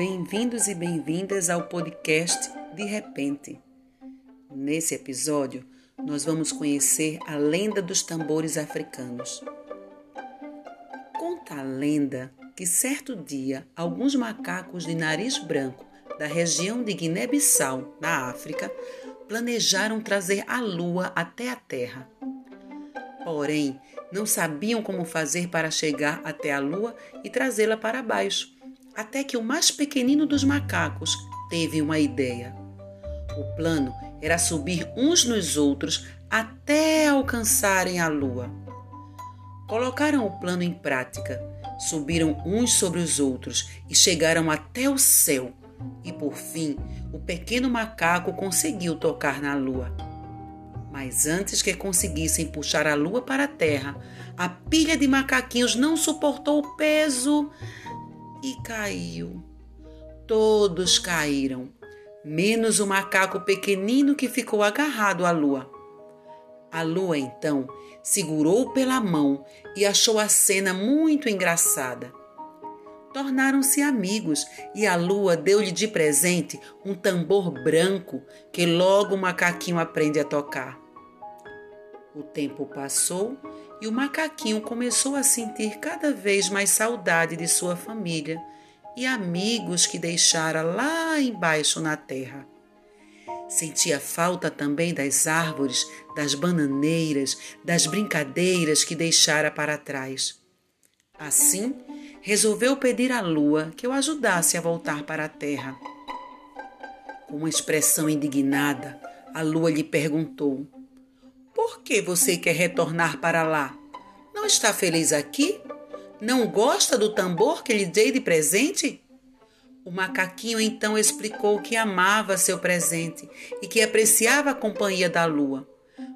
Bem-vindos e bem-vindas ao podcast De Repente. Nesse episódio, nós vamos conhecer a lenda dos tambores africanos. Conta a lenda que certo dia alguns macacos de nariz branco da região de Guiné-Bissau, na África, planejaram trazer a lua até a Terra. Porém, não sabiam como fazer para chegar até a lua e trazê-la para baixo até que o mais pequenino dos macacos teve uma ideia. O plano era subir uns nos outros até alcançarem a lua. Colocaram o plano em prática, subiram uns sobre os outros e chegaram até o céu. E por fim, o pequeno macaco conseguiu tocar na lua. Mas antes que conseguissem puxar a lua para a terra, a pilha de macaquinhos não suportou o peso e caiu. Todos caíram, menos o macaco pequenino que ficou agarrado à lua. A lua então segurou pela mão e achou a cena muito engraçada. Tornaram-se amigos e a lua deu-lhe de presente um tambor branco que logo o macaquinho aprende a tocar. O tempo passou e o macaquinho começou a sentir cada vez mais saudade de sua família e amigos que deixara lá embaixo na terra. Sentia falta também das árvores, das bananeiras, das brincadeiras que deixara para trás. Assim, resolveu pedir à lua que o ajudasse a voltar para a terra. Com uma expressão indignada, a lua lhe perguntou: por que você quer retornar para lá? Não está feliz aqui? Não gosta do tambor que lhe dei de presente? O macaquinho então explicou que amava seu presente e que apreciava a companhia da lua,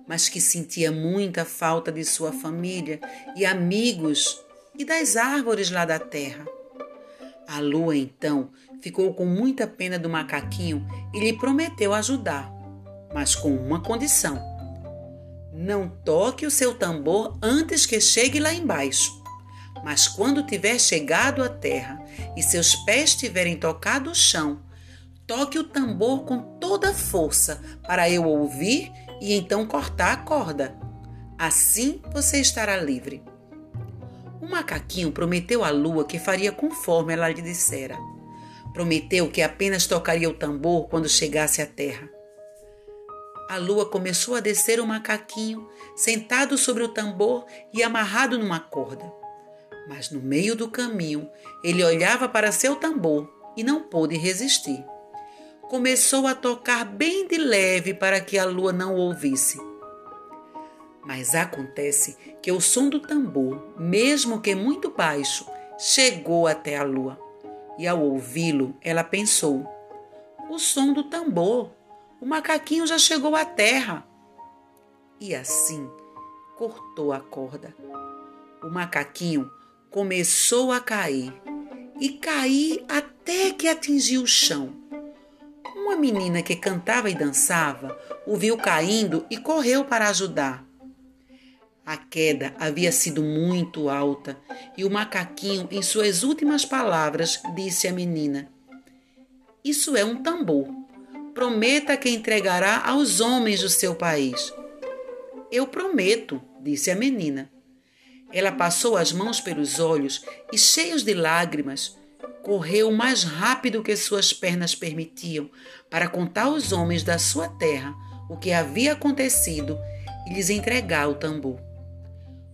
mas que sentia muita falta de sua família e amigos e das árvores lá da terra. A lua então ficou com muita pena do macaquinho e lhe prometeu ajudar, mas com uma condição não toque o seu tambor antes que chegue lá embaixo. Mas quando tiver chegado à terra e seus pés tiverem tocado o chão, toque o tambor com toda a força para eu ouvir e então cortar a corda. Assim você estará livre. O macaquinho prometeu à lua que faria conforme ela lhe dissera. Prometeu que apenas tocaria o tambor quando chegasse à terra. A lua começou a descer o macaquinho, sentado sobre o tambor e amarrado numa corda. Mas no meio do caminho, ele olhava para seu tambor e não pôde resistir. Começou a tocar bem de leve para que a lua não o ouvisse. Mas acontece que o som do tambor, mesmo que muito baixo, chegou até a lua. E ao ouvi-lo, ela pensou: o som do tambor o macaquinho já chegou à terra. E assim cortou a corda. O macaquinho começou a cair e cair até que atingiu o chão. Uma menina que cantava e dançava o viu caindo e correu para ajudar. A queda havia sido muito alta e o macaquinho, em suas últimas palavras, disse à menina: Isso é um tambor prometa que entregará aos homens do seu país. Eu prometo, disse a menina. Ela passou as mãos pelos olhos e, cheios de lágrimas, correu mais rápido que suas pernas permitiam para contar aos homens da sua terra o que havia acontecido e lhes entregar o tambor.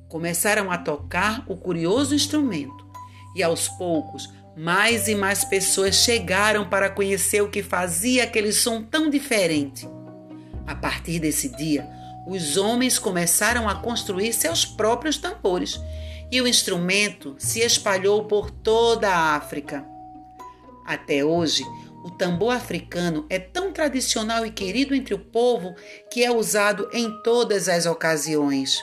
Começaram a tocar o curioso instrumento e, aos poucos, mais e mais pessoas chegaram para conhecer o que fazia aquele som tão diferente. A partir desse dia, os homens começaram a construir seus próprios tambores e o instrumento se espalhou por toda a África. Até hoje, o tambor africano é tão tradicional e querido entre o povo que é usado em todas as ocasiões.